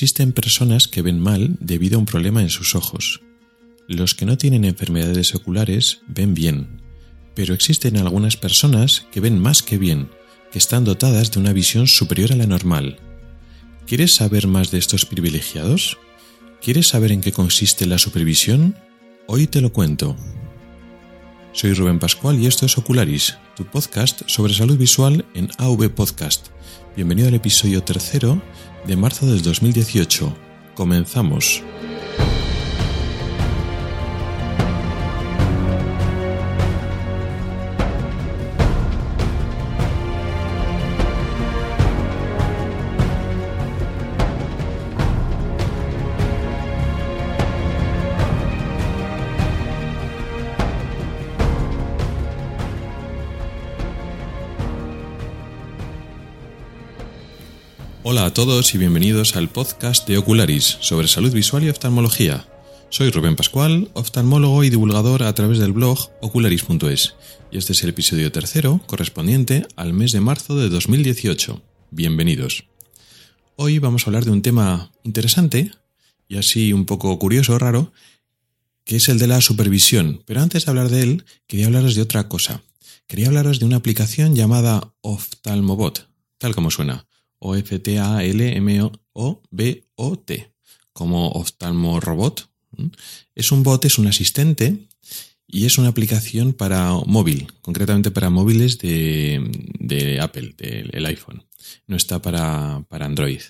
Existen personas que ven mal debido a un problema en sus ojos. Los que no tienen enfermedades oculares ven bien, pero existen algunas personas que ven más que bien, que están dotadas de una visión superior a la normal. ¿Quieres saber más de estos privilegiados? ¿Quieres saber en qué consiste la supervisión? Hoy te lo cuento. Soy Rubén Pascual y esto es Ocularis, tu podcast sobre salud visual en AV Podcast. Bienvenido al episodio tercero de marzo del 2018. Comenzamos. Hola a todos y bienvenidos al podcast de Ocularis sobre salud visual y oftalmología. Soy Rubén Pascual, oftalmólogo y divulgador a través del blog ocularis.es y este es el episodio tercero correspondiente al mes de marzo de 2018. Bienvenidos. Hoy vamos a hablar de un tema interesante y así un poco curioso, raro, que es el de la supervisión. Pero antes de hablar de él, quería hablaros de otra cosa. Quería hablaros de una aplicación llamada Oftalmobot, tal como suena o-F-T-A-L-M-O-B-O-T, como Oftalmo Robot. Es un bot, es un asistente y es una aplicación para móvil, concretamente para móviles de, Apple, del iPhone. No está para, para Android.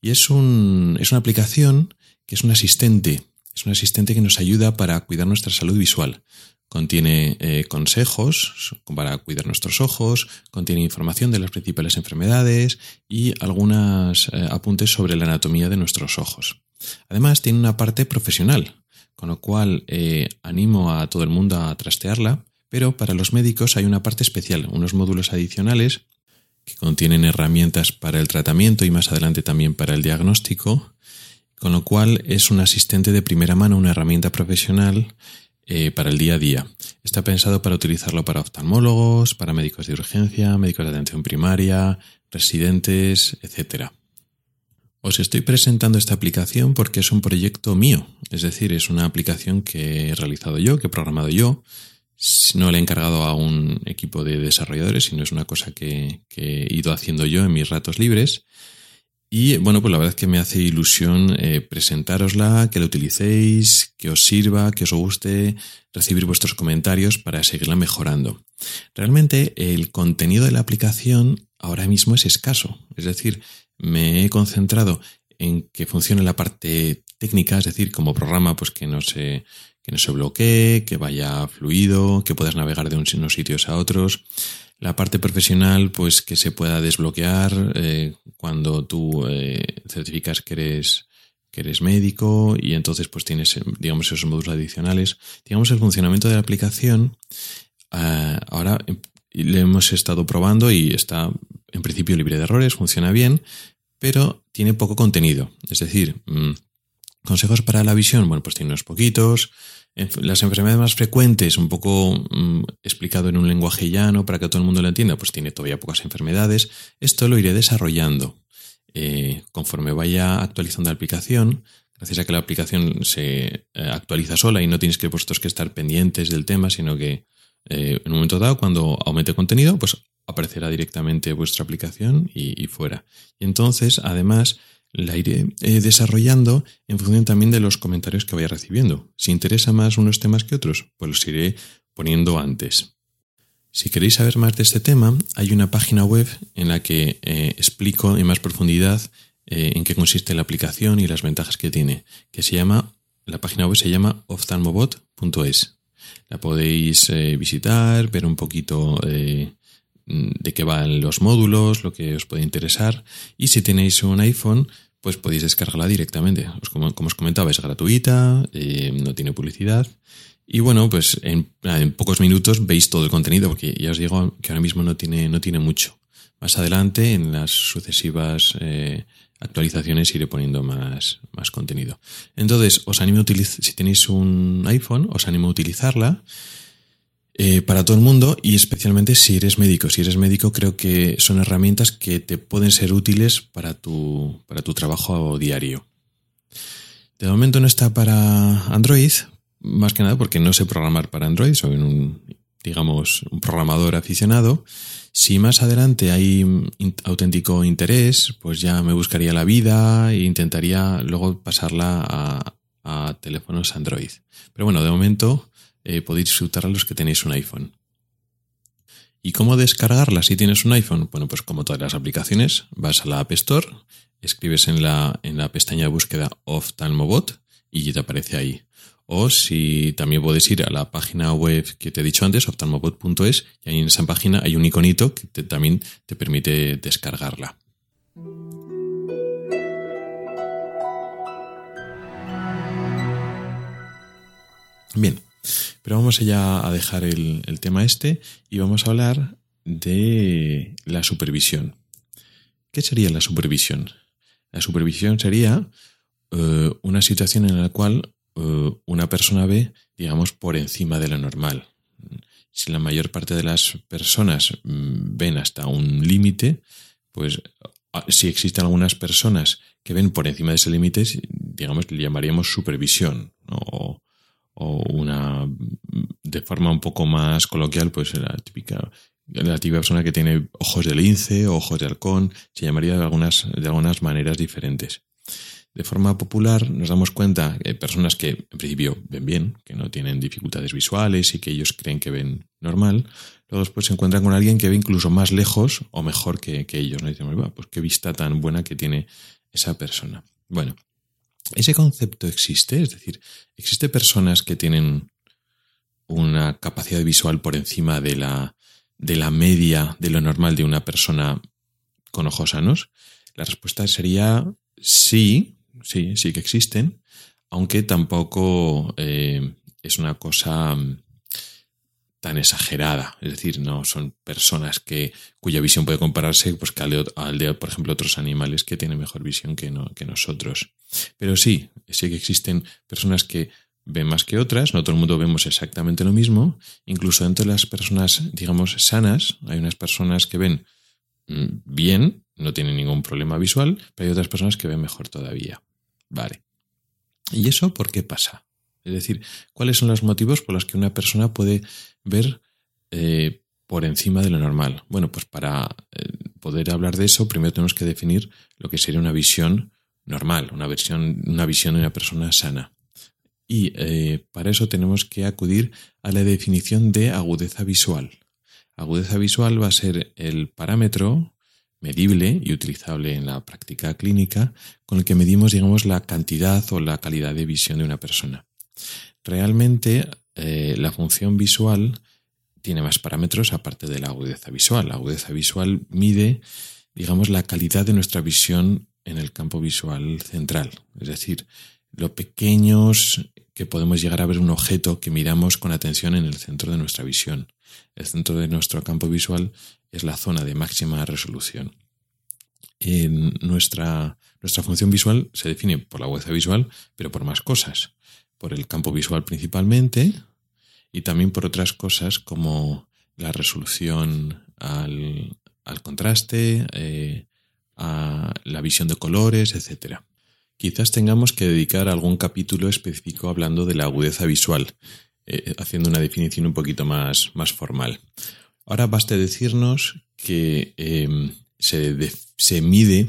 Y es, un, es una aplicación que es un asistente, es un asistente que nos ayuda para cuidar nuestra salud visual. Contiene eh, consejos para cuidar nuestros ojos, contiene información de las principales enfermedades y algunos eh, apuntes sobre la anatomía de nuestros ojos. Además, tiene una parte profesional, con lo cual eh, animo a todo el mundo a trastearla, pero para los médicos hay una parte especial, unos módulos adicionales que contienen herramientas para el tratamiento y más adelante también para el diagnóstico, con lo cual es un asistente de primera mano, una herramienta profesional eh, para el día a día. Está pensado para utilizarlo para oftalmólogos, para médicos de urgencia, médicos de atención primaria, residentes, etc. Os estoy presentando esta aplicación porque es un proyecto mío, es decir, es una aplicación que he realizado yo, que he programado yo. No le he encargado a un equipo de desarrolladores, sino es una cosa que, que he ido haciendo yo en mis ratos libres. Y bueno, pues la verdad es que me hace ilusión eh, presentárosla, que la utilicéis, que os sirva, que os guste, recibir vuestros comentarios para seguirla mejorando. Realmente el contenido de la aplicación ahora mismo es escaso. Es decir, me he concentrado en que funcione la parte técnica, es decir, como programa, pues que no se, que no se bloquee, que vaya fluido, que puedas navegar de unos sitios a otros. La parte profesional, pues que se pueda desbloquear eh, cuando tú eh, certificas que eres, que eres médico y entonces pues tienes, digamos, esos módulos adicionales. Digamos, el funcionamiento de la aplicación, eh, ahora le hemos estado probando y está en principio libre de errores, funciona bien, pero tiene poco contenido. Es decir, mm, consejos para la visión, bueno, pues tiene unos poquitos, las enfermedades más frecuentes, un poco mm, explicado en un lenguaje llano para que todo el mundo lo entienda, pues tiene todavía pocas enfermedades. Esto lo iré desarrollando eh, conforme vaya actualizando la aplicación. Gracias a que la aplicación se eh, actualiza sola y no tienes que vosotros que estar pendientes del tema, sino que eh, en un momento dado, cuando aumente contenido, pues aparecerá directamente vuestra aplicación y, y fuera. Y entonces, además, la iré eh, desarrollando en función también de los comentarios que vaya recibiendo. Si interesa más unos temas que otros, pues los iré poniendo antes. Si queréis saber más de este tema, hay una página web en la que eh, explico en más profundidad eh, en qué consiste la aplicación y las ventajas que tiene, que se llama, la página web se llama oftalmobot.es. La podéis visitar, ver un poquito de qué van los módulos, lo que os puede interesar. Y si tenéis un iPhone, pues podéis descargarla directamente. Como, os comentaba, es gratuita, eh, no tiene publicidad. Y bueno, pues en, pocos minutos veis todo el contenido, porque ya os digo que ahora mismo no tiene, no tiene mucho. Más adelante, en las sucesivas eh, actualizaciones, iré poniendo más, más contenido. Entonces, os animo a utilizar, si tenéis un iPhone, os animo a utilizarla. Eh, para todo el mundo y especialmente si eres médico. Si eres médico creo que son herramientas que te pueden ser útiles para tu, para tu trabajo diario. De momento no está para Android, más que nada porque no sé programar para Android, soy un, digamos, un programador aficionado. Si más adelante hay auténtico interés, pues ya me buscaría la vida e intentaría luego pasarla a, a teléfonos Android. Pero bueno, de momento eh, podéis disfrutar a los que tenéis un iPhone. ¿Y cómo descargarla si tienes un iPhone? Bueno, pues como todas las aplicaciones, vas a la App Store, escribes en la, en la pestaña de búsqueda Oftalmobot y te aparece ahí. O si también puedes ir a la página web que te he dicho antes, oftalmobot.es, y ahí en esa página hay un iconito que también te permite descargarla. Bien, pero vamos ya a dejar el, tema este y vamos a hablar de la supervisión. ¿Qué sería la supervisión? La supervisión sería eh, una situación en la cual eh, una persona ve, digamos, por encima de lo normal. Si la mayor parte de las personas mm, ven hasta un límite, pues si existen algunas personas que ven por encima de ese límite, digamos, le llamaríamos supervisión o una de forma un poco más coloquial, pues la típica la típica persona que tiene ojos de lince o ojos de halcón, se llamaría de algunas, de algunas maneras diferentes. De forma popular nos damos cuenta que personas que en principio ven bien, que no tienen dificultades visuales y que ellos creen que ven normal, luego después se encuentran con alguien que ve incluso más lejos o mejor que, ellos. ¿no? Y dicen, pues qué vista tan buena que tiene esa persona. Bueno, ese concepto existe, es decir, existe personas que tienen una capacidad visual por encima de la, de la media de lo normal de una persona con ojos sanos. La respuesta sería sí, sí, sí que existen, aunque tampoco eh, es una cosa tan exagerada. Es decir, no son personas que, cuya visión puede compararse pues, al, de, por ejemplo, otros animales que tienen mejor visión que, no, que nosotros. Pero sí, sí que existen personas que ven más que otras, no todo el mundo vemos exactamente lo mismo. Incluso dentro de las personas, digamos, sanas, hay unas personas que ven mm, bien, no tienen ningún problema visual, pero hay otras personas que ven mejor todavía. Vale. ¿Y eso por qué pasa? Es decir, ¿cuáles son los motivos por los que una persona puede ver eh, por encima de lo normal? Bueno, pues para eh, poder hablar de eso, primero tenemos que definir lo que sería una visión normal, una visión, una visión de una persona sana. Y eh, para eso tenemos que acudir a la definición de agudeza visual. Agudeza visual va a ser el parámetro medible y utilizable en la práctica clínica con el que medimos, digamos, la cantidad o la calidad de visión de una persona. Realmente eh, la función visual tiene más parámetros aparte de la agudeza visual. La agudeza visual mide, digamos, la calidad de nuestra visión en el campo visual central, es decir, lo pequeños que podemos llegar a ver un objeto que miramos con atención en el centro de nuestra visión. El centro de nuestro campo visual es la zona de máxima resolución. En nuestra, nuestra función visual se define por la agudeza visual, pero por más cosas por el campo visual principalmente y también por otras cosas como la resolución al, contraste, eh, a la visión de colores, etc. Quizás tengamos que dedicar algún capítulo específico hablando de la agudeza visual, eh, haciendo una definición un poquito más, más formal. Ahora basta decirnos que eh, se, se mide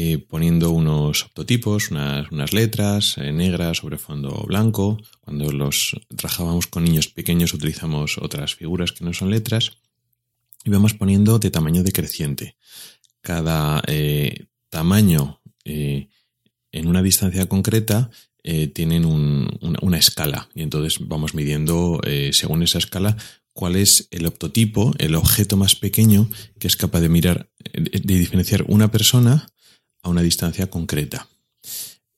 eh, poniendo unos optotipos, unas, letras eh, negras sobre fondo blanco. Cuando los trabajábamos con niños pequeños utilizamos otras figuras que no son letras. Y vamos poniendo de tamaño decreciente. Cada eh, tamaño en una distancia concreta tienen una, escala. Y entonces vamos midiendo según esa escala cuál es el optotipo, el objeto más pequeño que es capaz de mirar, de diferenciar una persona a una distancia concreta.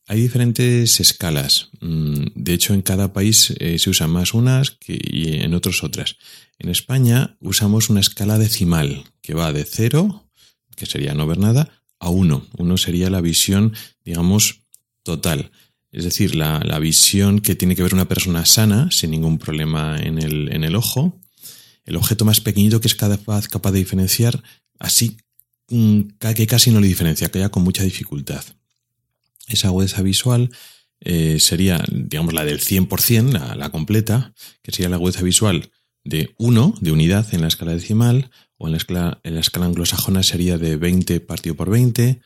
Hay diferentes escalas. Mm, de hecho, en cada país eh, se usan más unas que, y en otros otras. En España usamos una escala decimal que va de cero, que sería no ver nada, a uno. Uno sería la visión, digamos, total. Es decir, la, visión que tiene que ver una persona sana, sin ningún problema en el, en el ojo, el objeto más pequeñito que es capaz, de diferenciar, así que casi no le diferencia, que ya con mucha dificultad. Esa agudeza visual eh, sería, digamos, la del 100%, la, la completa, que sería la agudeza visual de 1, de unidad en la escala decimal, o en la escala, en la escala anglosajona sería de 20 partido por 20,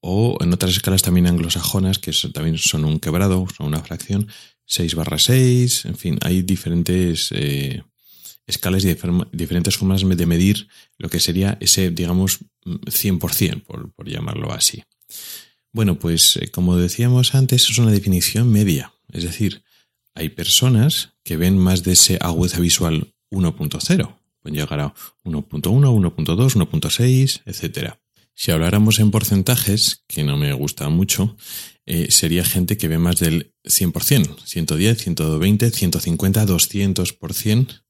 o en otras escalas también anglosajonas, que también son un quebrado, son una fracción, 6 barra 6, en fin, hay diferentes eh, escalas y diferentes formas de medir lo que sería ese, digamos, 100%, por, por llamarlo así. Bueno, pues eh, como decíamos antes, es una definición media, es decir, hay personas que ven más de ese agudeza visual 1.0, pueden llegar a 1.1, 1.2, 1.6, etc. Si habláramos en porcentajes, que no me gusta mucho, eh, sería gente que ve más del 100%, 110, 120, 150, 200%,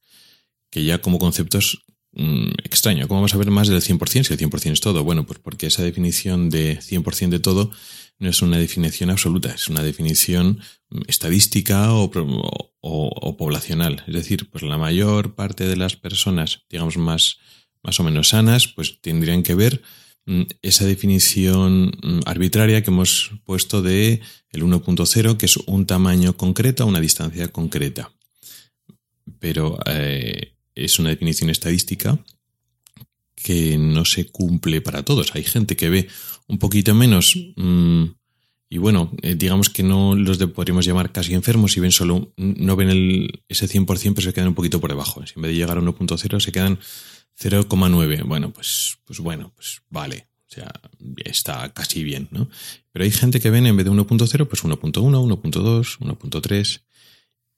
que ya como conceptos Mm, extraño. ¿Cómo vamos a ver más del 100% si el 100% es todo? Bueno, pues porque esa definición de 100% de todo no es una definición absoluta, es una definición mm, estadística o, o, poblacional. Es decir, pues la mayor parte de las personas, digamos, más, más o menos sanas, pues tendrían que ver mm, esa definición arbitraria que hemos puesto de el 1.0, que es un tamaño concreto a una distancia concreta. Pero eh, es una definición estadística que no se cumple para todos. Hay gente que ve un poquito menos mm, y bueno, eh, digamos que no los podríamos llamar casi enfermos y ven solo, no ven el, ese 100%, pero se quedan un poquito por debajo. Si en vez de llegar a 1.0 se quedan 0,9. Bueno, pues, pues bueno, pues vale. O sea, está casi bien, ¿no? Pero hay gente que ven en vez de 1.0, pues 1.1, 1.2, 1.3.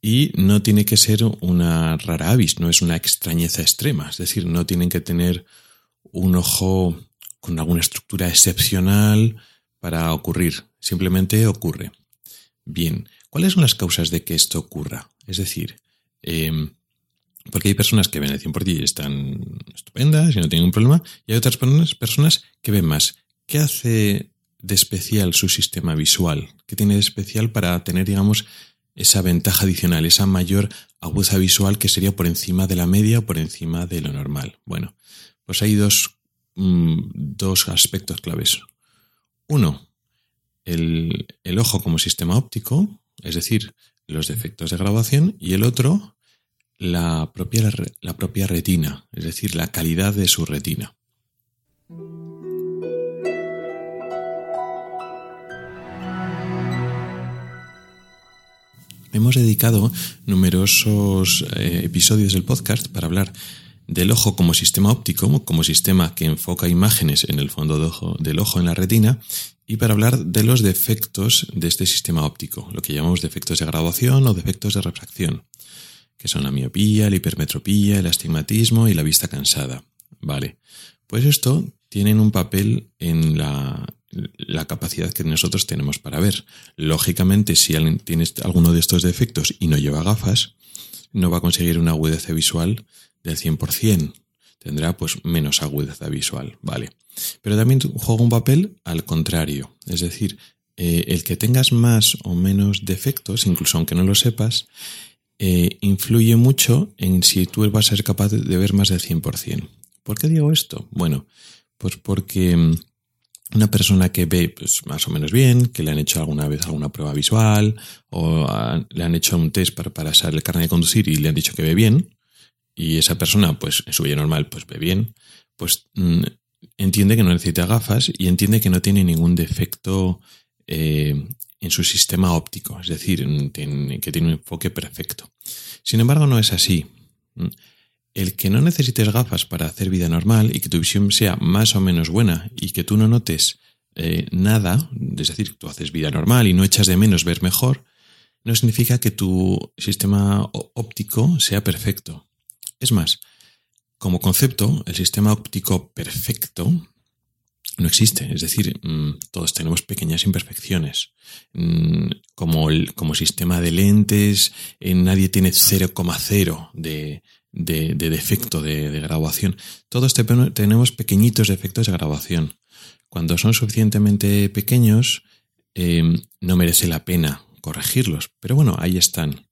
Y no tiene que ser una rara avis, no es una extrañeza extrema. Es decir, no tienen que tener un ojo con alguna estructura excepcional para ocurrir. Simplemente ocurre. Bien, ¿cuáles son las causas de que esto ocurra? Es decir, em, porque hay personas que ven el 100% y están estupendas y no tienen un problema, y hay otras personas, personas que ven más. ¿Qué hace de especial su sistema visual? ¿Qué tiene de especial para tener, digamos, esa ventaja adicional, esa mayor agudeza visual que sería por encima de la media o por encima de lo normal. Bueno, pues hay dos, mm, dos aspectos claves. Uno, el, el, ojo como sistema óptico, es decir, los defectos de grabación, y el otro, la propia, la propia retina, es decir, la calidad de su retina. Hemos dedicado numerosos eh, episodios del podcast para hablar del ojo como sistema óptico, como sistema que enfoca imágenes en el fondo del ojo, en la retina, y para hablar de los defectos de este sistema óptico, lo que llamamos defectos de graduación o defectos de refracción, que son la miopía, la hipermetropía, el astigmatismo y la vista cansada. Vale, pues esto tienen un papel en la, la capacidad que nosotros tenemos para ver. Lógicamente, si alguien tiene alguno de estos defectos y no lleva gafas, no va a conseguir una agudeza visual del 100%. Tendrá pues menos agudeza visual, ¿vale? Pero también juega un papel al contrario. Es decir, eh, el que tengas más o menos defectos, incluso aunque no lo sepas, eh, influye mucho en si tú vas a ser capaz de ver más del 100%. ¿Por qué digo esto? Bueno, pues porque mm, una persona que ve pues, más o menos bien, que le han hecho alguna vez alguna prueba visual o le han hecho un test para, para el carnet de conducir y le han dicho que ve bien y esa persona pues en su vida normal pues ve bien, pues mm, entiende que no necesita gafas y entiende que no tiene ningún defecto eh, en su sistema óptico, es decir, que tiene un enfoque perfecto. Sin embargo, no es así el que no necesites gafas para hacer vida normal y que tu visión sea más o menos buena y que tú no notes eh, nada, es decir, tú haces vida normal y no echas de menos ver mejor, no significa que tu sistema óptico sea perfecto. Es más, como concepto, el sistema óptico perfecto no existe. Es decir, mm, todos tenemos pequeñas imperfecciones. Mm, como, como sistema de lentes, eh, nadie tiene 0,0 de, de, defecto de, grabación. Todos tenemos pequeñitos defectos de grabación. Cuando son suficientemente pequeños, em, no merece la pena corregirlos. Pero bueno, ahí están.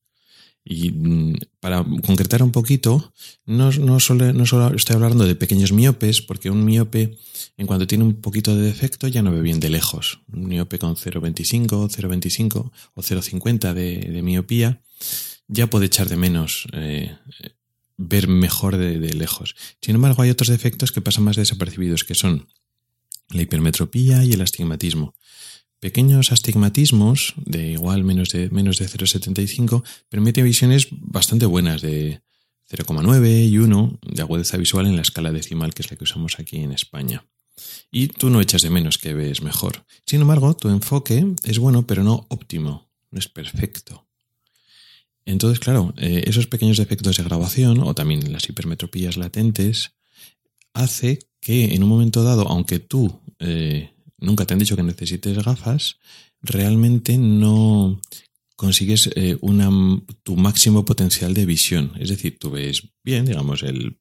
Y mm, para concretar un poquito, no, no, solo, no estoy hablando de pequeños miopes, porque un miope, en cuanto tiene un poquito de defecto, ya no ve bien de lejos. Un miope con 0,25, 0,25 o 0,50 de, de, miopía ya puede echar de menos eh, ver mejor de, de, lejos. Sin embargo, hay otros defectos que pasan más desapercibidos, que son la hipermetropía y el astigmatismo. Pequeños astigmatismos de igual menos de, menos de 0,75 permiten visiones bastante buenas de 0,9 y 1 de agudeza visual en la escala decimal que es la que usamos aquí en España. Y tú no echas de menos que ves mejor. Sin embargo, tu enfoque es bueno pero no óptimo, no es perfecto. Entonces, claro, eh, esos pequeños defectos de grabación o también las hipermetropías latentes hace que en un momento dado, aunque tú eh, nunca te han dicho que necesites gafas, realmente no consigues eh, una, tu máximo potencial de visión. Es decir, tú ves bien, digamos, el,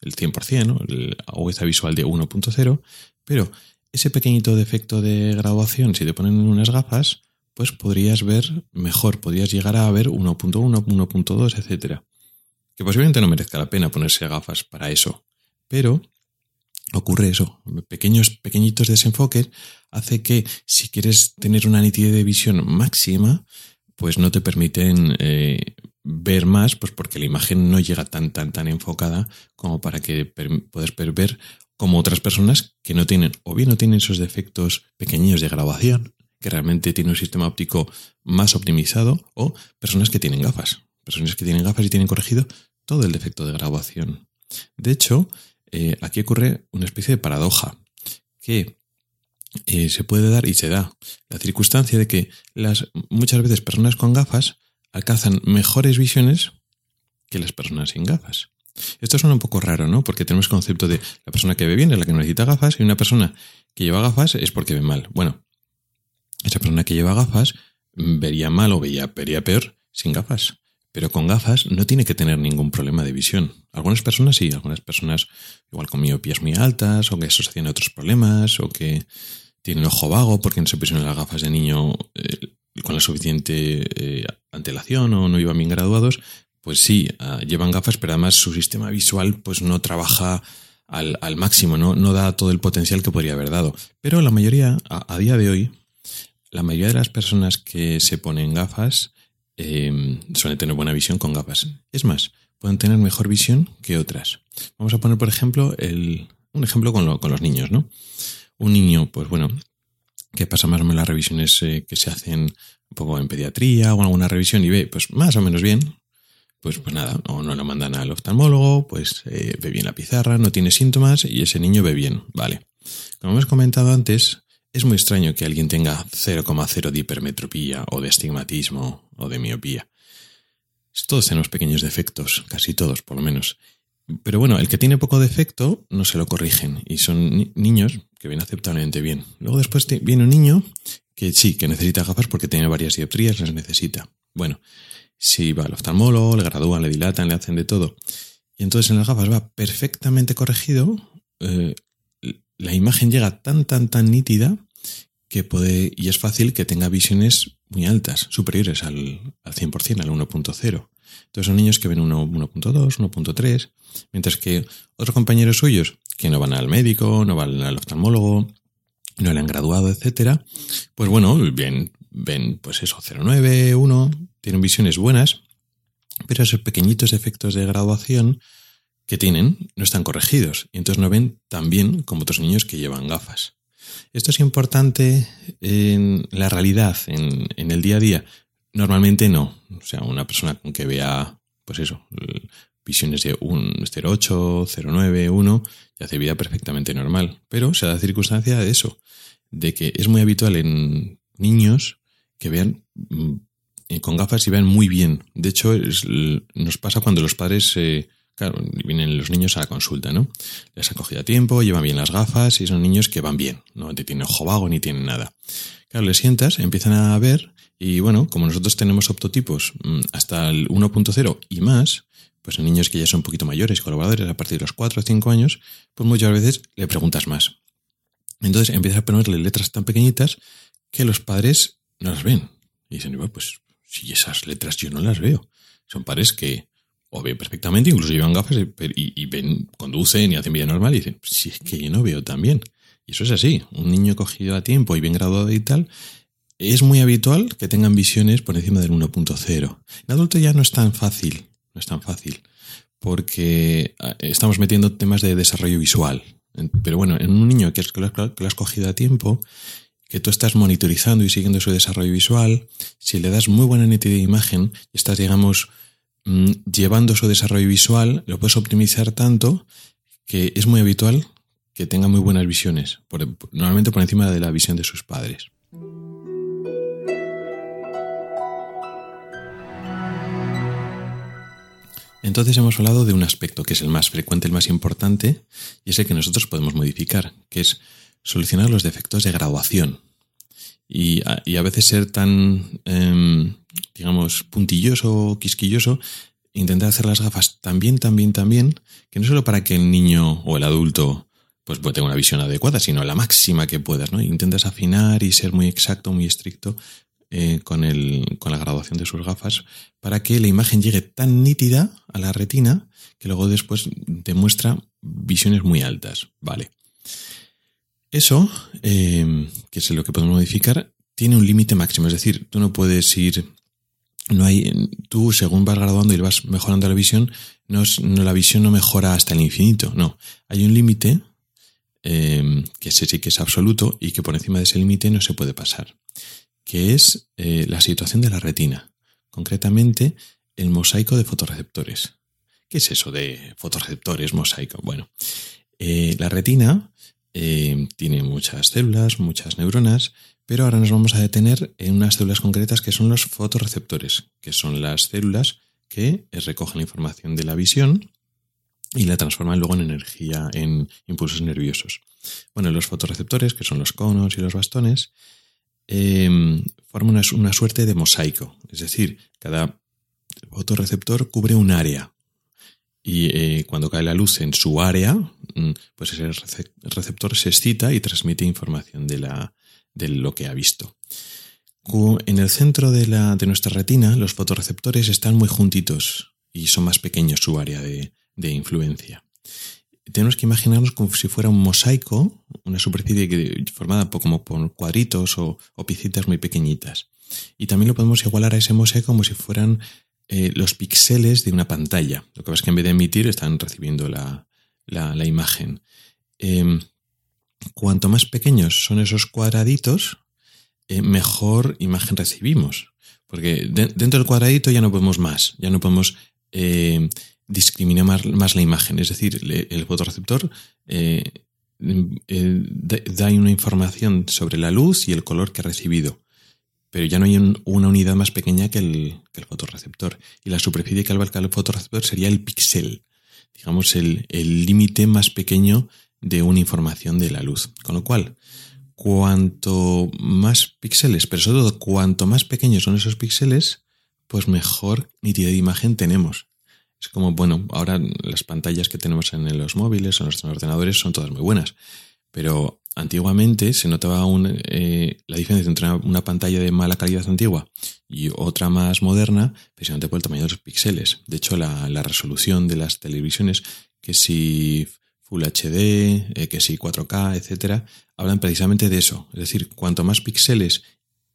el 100%, ¿no? el agudeza visual de 1.0, pero ese pequeñito defecto de graduación, si te ponen unas gafas, pues podrías ver mejor, podrías llegar a ver 1.1, 1.2, etc. Que posiblemente no merezca la pena ponerse gafas para eso, pero ocurre eso. Pequeños, pequeñitos desenfoques hace que si quieres tener una nitidez de visión máxima, pues no te permiten eh, ver más, pues porque la imagen no llega tan, tan, tan enfocada como para que puedas ver como otras personas que no tienen, o bien no tienen esos defectos pequeños de grabación, que realmente tienen un sistema óptico más optimizado, o personas que tienen gafas. Personas que tienen gafas y tienen corregido todo el defecto de grabación. De hecho, eh, aquí ocurre una especie de paradoja que eh, se puede dar y se da la circunstancia de que las muchas veces personas con gafas alcanzan mejores visiones que las personas sin gafas. Esto suena un poco raro, ¿no? Porque tenemos el concepto de la persona que ve bien es la que necesita gafas y una persona que lleva gafas es porque ve mal. Bueno, esa persona que lleva gafas vería mal o vería, vería peor sin gafas. Pero con gafas no tiene que tener ningún problema de visión. Algunas personas sí, algunas personas igual con miopías muy altas o que eso tienen otros problemas o que tienen ojo vago porque no se pusieron las gafas de niño eh, con la suficiente eh, antelación o no iban bien graduados, pues sí, ah, llevan gafas, pero además su sistema visual pues no trabaja al, al, máximo, ¿no? no da todo el potencial que podría haber dado. Pero la mayoría, a día de hoy, la mayoría de las personas que se ponen gafas eh, suelen tener buena visión con gafas. Es más, pueden tener mejor visión que otras. Vamos a poner, por ejemplo, el, un ejemplo con, con los niños, ¿no? Un niño, pues bueno, que pasa más o menos las revisiones eh, que se hacen un poco en pediatría o alguna revisión y ve, pues más o menos bien, pues, pues nada, o no lo mandan al oftalmólogo, pues eh, ve bien la pizarra, no tiene síntomas y ese niño ve bien, vale. Como hemos comentado antes, es muy extraño que alguien tenga 0,0 de hipermetropía o de estigmatismo o de miopía. Todos tenemos pequeños defectos, casi todos por lo menos. Pero bueno, el que tiene poco defecto no se lo corrigen y son niños que ven aceptablemente bien. Luego después viene un niño que sí, que necesita gafas porque tiene varias dioptrías, las necesita. Bueno, si va al oftalmólogo, le gradúan, le dilatan, le hacen de todo. Y entonces en las gafas va perfectamente corregido, eh, la imagen llega tan, tan, tan nítida que puede, y es fácil que tenga visiones muy altas, superiores al, al 100%, al 1.0. Entonces son niños que ven 1.2, 1.3, mientras que otros compañeros suyos que no van al médico, no van al oftalmólogo, no le han graduado, etcétera, pues bueno, bien, ven pues eso, 0.9, 1, tienen visiones buenas, pero esos pequeñitos efectos de graduación que tienen no están corregidos y entonces no ven tan bien como otros niños que llevan gafas. Esto es importante en la realidad, en, en el día a día. Normalmente no. O sea, una persona con que vea, pues eso, visiones de un 0,8, 0,9, 1, y hace vida perfectamente normal. Pero se da circunstancia de eso, de que es muy habitual en niños que vean mm, con gafas y vean muy bien. De hecho, nos pasa cuando los padres Claro, vienen los niños a la consulta, ¿no? Les han cogido a tiempo, llevan bien las gafas y son niños que van bien, no tienen ojo vago ni tienen nada. Claro, les sientas, empiezan a ver y bueno, como nosotros tenemos optotipos mm, hasta el 1.0 y más, pues en niños que ya son un poquito mayores, colaboradores a partir de los 4 o 5 años, pues muchas veces le preguntas más. Entonces empiezas a ponerle letras tan pequeñitas que los padres no las ven. Y dicen, pues si esas letras yo no las veo. Son pares que o ven perfectamente, incluso llevan gafas y, ven, conducen y hacen vida normal y dicen, si es que yo no veo tan bien. Y eso es así. Un niño cogido a tiempo y bien graduado y tal, es muy habitual que tengan visiones por encima del 1.0. En adulto ya no es tan fácil, no es tan fácil, porque ah, estamos metiendo temas de desarrollo visual. Pero bueno, en un niño que, que lo has cogido a tiempo, que tú estás monitorizando y siguiendo su desarrollo visual, si le das muy buena nitidez de imagen estás, digamos, llevando su desarrollo visual, lo puedes optimizar tanto que es muy habitual que tenga muy buenas visiones, normalmente por encima de la visión de sus padres. Entonces hemos hablado de un aspecto que es el más frecuente, el más importante, y es el que nosotros podemos modificar, que es solucionar los defectos de graduación. Y a, veces ser tan, em, digamos, puntilloso o quisquilloso, intentar hacer las gafas tan bien, tan bien, tan bien, que no solo para que el niño o el adulto pues, pues tenga una visión adecuada, sino la máxima que puedas, ¿no? Intentas afinar y ser muy exacto, muy estricto eh, con, el, con la graduación de sus gafas para que la imagen llegue tan nítida a la retina que luego después demuestra visiones muy altas. Vale. Eso, eh, que es lo que podemos modificar, tiene un límite máximo. Es decir, tú no puedes ir. No hay. Tú, según vas graduando y vas mejorando la visión, no, la visión no mejora hasta el infinito. No. Hay un límite eh, que ese sí que es absoluto y que por encima de ese límite no se puede pasar que es eh, la situación de la retina, concretamente el mosaico de fotorreceptores. ¿Qué es eso de fotorreceptores, mosaico? Bueno, eh, la retina eh, tiene muchas células, muchas neuronas, pero ahora nos vamos a detener en unas células concretas que son los fotorreceptores, que son las células que recogen la información de la visión y la transforman luego en energía, en impulsos nerviosos. Bueno, los fotorreceptores, que son los conos y los bastones, eh, forma una, suerte de mosaico. Es decir, cada fotorreceptor cubre un área. Y eh, cuando cae la luz en su área, mm, pues ese receptor se excita y transmite información de, la, de lo que ha visto. En el centro de, la, de nuestra retina, los fotorreceptores están muy juntitos y son más pequeños su área de, de influencia tenemos que imaginarnos como si fuera un mosaico, una superficie formada como por cuadritos o, o picitas muy pequeñitas. Y también lo podemos igualar a ese mosaico como si fueran eh, los píxeles de una pantalla. Lo que pasa es que en vez de emitir están recibiendo la, imagen. Em, cuanto más pequeños son esos cuadraditos, eh, mejor imagen recibimos. Porque dentro del cuadradito ya no podemos más, ya no podemos eh, discrimina más, la imagen. Es decir, el fotorreceptor eh, eh, da una información sobre la luz y el color que ha recibido. Pero ya no hay una unidad más pequeña que el, que fotorreceptor. Y la superficie que abarca el fotorreceptor sería el píxel. Digamos, el límite más pequeño de una información de la luz. Con lo cual, cuanto más píxeles, pero sobre todo cuanto más pequeños son esos píxeles, pues mejor nitidez de imagen tenemos. Es como, bueno, ahora las pantallas que tenemos en los móviles, en los ordenadores, son todas muy buenas. Pero antiguamente se notaba eh, la diferencia entre una, pantalla de mala calidad antigua y otra más moderna, precisamente por el tamaño de los píxeles. De hecho, la, resolución de las televisiones, que si Full HD, eh, que si 4K, etcétera, hablan precisamente de eso. Es decir, cuanto más píxeles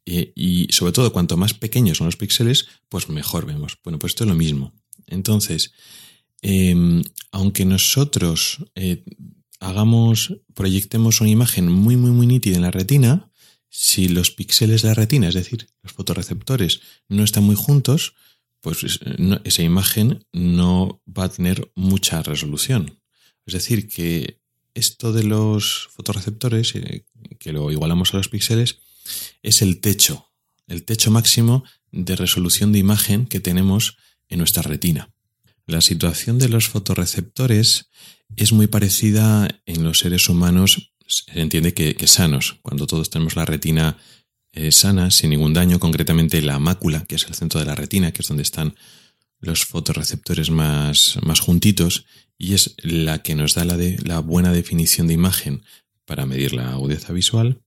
eh, y sobre todo cuanto más pequeños son los píxeles, pues mejor vemos. Bueno, pues esto es lo mismo. Entonces, em, aunque nosotros hagamos, proyectemos una imagen muy, muy, muy nítida en la retina, si los píxeles de la retina, es decir, los fotorreceptores, no están muy juntos, pues esa imagen no va a tener mucha resolución. Es decir, que esto de los fotorreceptores, eh, que lo igualamos a los píxeles, es el techo, el techo máximo de resolución de imagen que tenemos en nuestra retina. La situación de los fotorreceptores es muy parecida en los seres humanos, se entiende que, sanos, cuando todos tenemos la retina eh, sana, sin ningún daño, concretamente la mácula, que es el centro de la retina, que es donde están los fotorreceptores más, juntitos, y es la que nos da la, buena definición de imagen para medir la agudeza visual.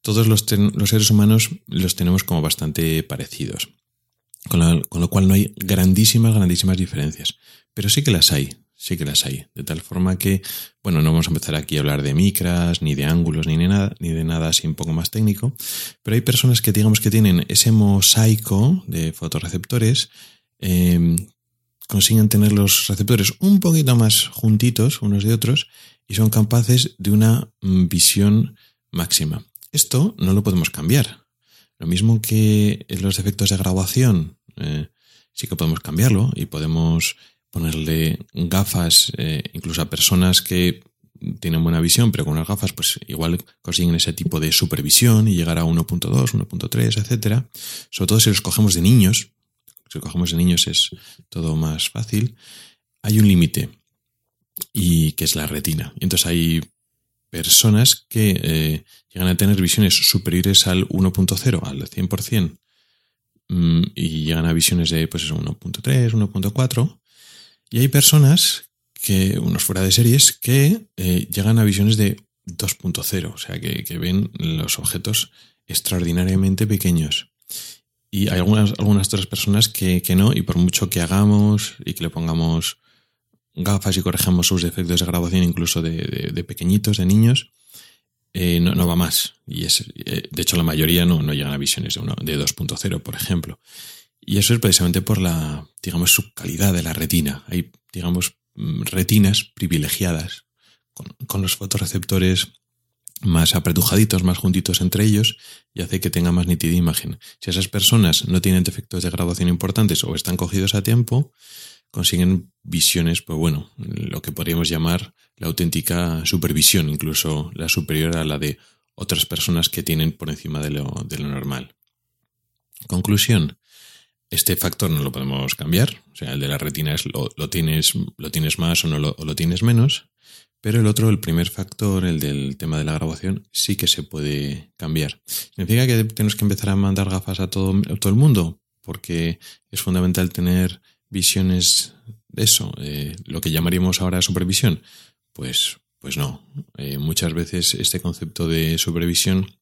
Todos los seres humanos los tenemos como bastante parecidos. Con lo, cual no hay grandísimas, grandísimas diferencias. Pero sí que las hay, sí que las hay. De tal forma que, bueno, no vamos a empezar aquí a hablar de micras, ni de ángulos, ni de nada, ni de nada así un poco más técnico. Pero hay personas que digamos que tienen ese mosaico de fotorreceptores, eh, consiguen tener los receptores un poquito más juntitos unos de otros y son capaces de una mm, visión máxima. Esto no lo podemos cambiar. Lo mismo que los efectos de graduación, eh, sí que podemos cambiarlo y podemos ponerle gafas eh, incluso a personas que tienen buena visión, pero con unas gafas pues igual consiguen ese tipo de supervisión y llegar a 1.2, 1.3, etcétera. Sobre todo si los cogemos de niños, si los cogemos de niños es todo más fácil. Hay un límite y que es la retina. Entonces hay personas que eh, llegan a tener visiones superiores al 1.0, al 100%, mm, y llegan a visiones de pues 1.3, 1.4, y hay personas que, unos fuera de series, que eh, llegan a visiones de 2.0, o sea, que, ven los objetos extraordinariamente pequeños. Y hay algunas, algunas otras personas que, que no, y por mucho que hagamos y que le pongamos gafas y corregimos sus defectos de grabación incluso de, pequeñitos, de niños, eh, no, va más. Y es, eh, de hecho, la mayoría no, no llegan a visiones de, de 2.0, por ejemplo. Y eso es precisamente por la, digamos, su calidad de la retina. Hay, digamos, mm, retinas privilegiadas con, los fotorreceptores más apretujaditos, más juntitos entre ellos, y hace que tenga más nítida imagen. Si esas personas no tienen defectos de grabación importantes o están cogidos a tiempo, consiguen visiones, pues bueno, lo que podríamos llamar la auténtica supervisión, incluso la superior a la de otras personas que tienen por encima de lo, de lo normal. Conclusión. Este factor no lo podemos cambiar, o sea, el de la retina es lo, tienes, lo tienes más o no lo, lo tienes menos, pero el otro, el primer factor, el del tema de la grabación, sí que se puede cambiar. ¿Significa que tenemos que empezar a mandar gafas a todo, a todo el mundo? Porque es fundamental tener visiones de eso, eh, lo que llamaríamos ahora supervisión, pues, pues no. Eh, muchas veces este concepto de supervisión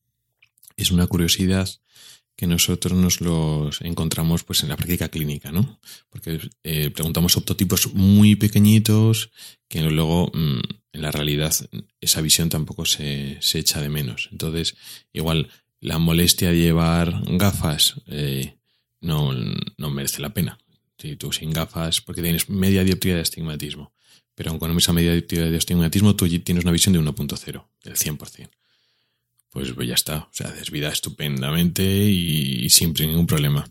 es una curiosidad que nosotros nos los encontramos pues en la práctica clínica, ¿no? Porque eh, preguntamos optotipos muy pequeñitos que luego mm, en la realidad esa visión tampoco se, se, echa de menos. Entonces, igual la molestia de llevar gafas no, no merece la pena. Si tú sin gafas, porque tienes media dioptría de astigmatismo, pero con esa media dioptría de astigmatismo tú tienes una visión de 1.0, del 100%. Pues, pues ya está, o sea, desvida estupendamente y, sin ningún problema.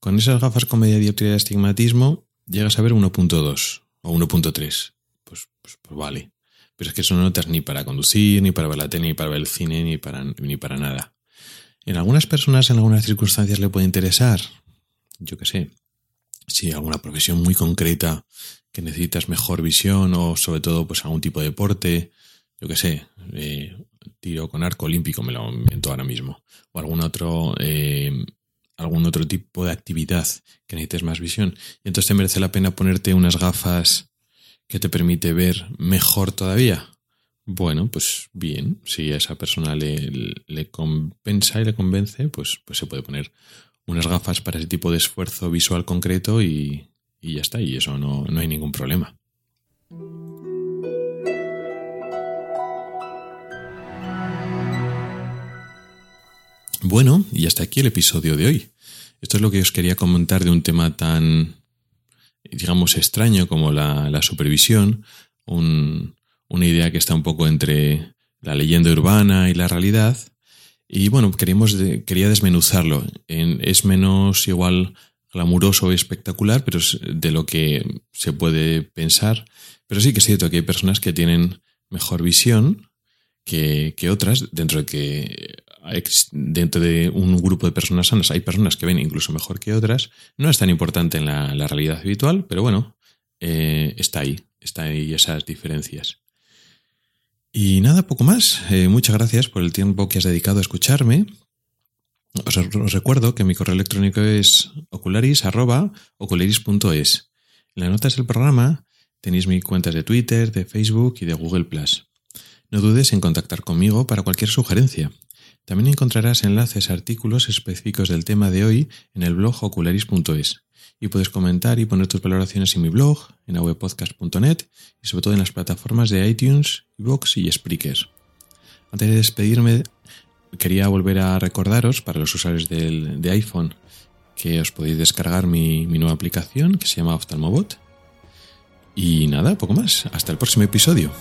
Con esas gafas con media dioptría de astigmatismo llegas a ver 1.2 o 1.3. Pues, pues, pues, vale. Pero es que eso no notas ni para conducir, ni para ver la tele, ni para ver el cine, ni para, ni para nada. En algunas personas, en algunas circunstancias le puede interesar, yo qué sé, si alguna profesión muy concreta que necesitas mejor visión o sobre todo pues algún tipo de deporte, yo qué sé, eh, tiro con arco olímpico me lo invento ahora mismo, o algún otro, eh, algún otro tipo de actividad que necesites más visión. Y entonces te merece la pena ponerte unas gafas que te permite ver mejor todavía. Bueno, pues bien, si a esa persona le, le compensa y le convence, pues, pues se puede poner unas gafas para ese tipo de esfuerzo visual concreto y, ya está, y eso no, no hay ningún problema. Bueno, y hasta aquí el episodio de hoy. Esto es lo que os quería comentar de un tema tan, digamos, extraño como la, supervisión, una idea que está un poco entre la leyenda urbana y la realidad, y bueno, queríamos quería desmenuzarlo. es menos igual glamuroso y espectacular, pero es de lo que se puede pensar. Pero sí que es cierto que hay personas que tienen mejor visión que, otras, dentro de que dentro de un grupo de personas sanas hay personas que ven incluso mejor que otras. No es tan importante en la, realidad habitual, pero bueno, eh, está ahí, está ahí esas diferencias. Y nada, poco más. Eh, muchas gracias por el tiempo que has dedicado a escucharme. Os, recuerdo que mi correo electrónico es ocularis.ocularis.es. En las notas del programa tenéis mis cuentas de Twitter, de Facebook y de Google ⁇ No dudes en contactar conmigo para cualquier sugerencia. También encontrarás enlaces a artículos específicos del tema de hoy en el blog ocularis.es. Y puedes comentar y poner tus valoraciones en mi blog, en awepodcast.net y sobre todo en las plataformas de iTunes, Vox y Spreaker. Antes de despedirme, quería volver a recordaros para los usuarios del, de iPhone que os podéis descargar mi, mi nueva aplicación que se llama Oftalmobot. Y nada, poco más. Hasta el próximo episodio.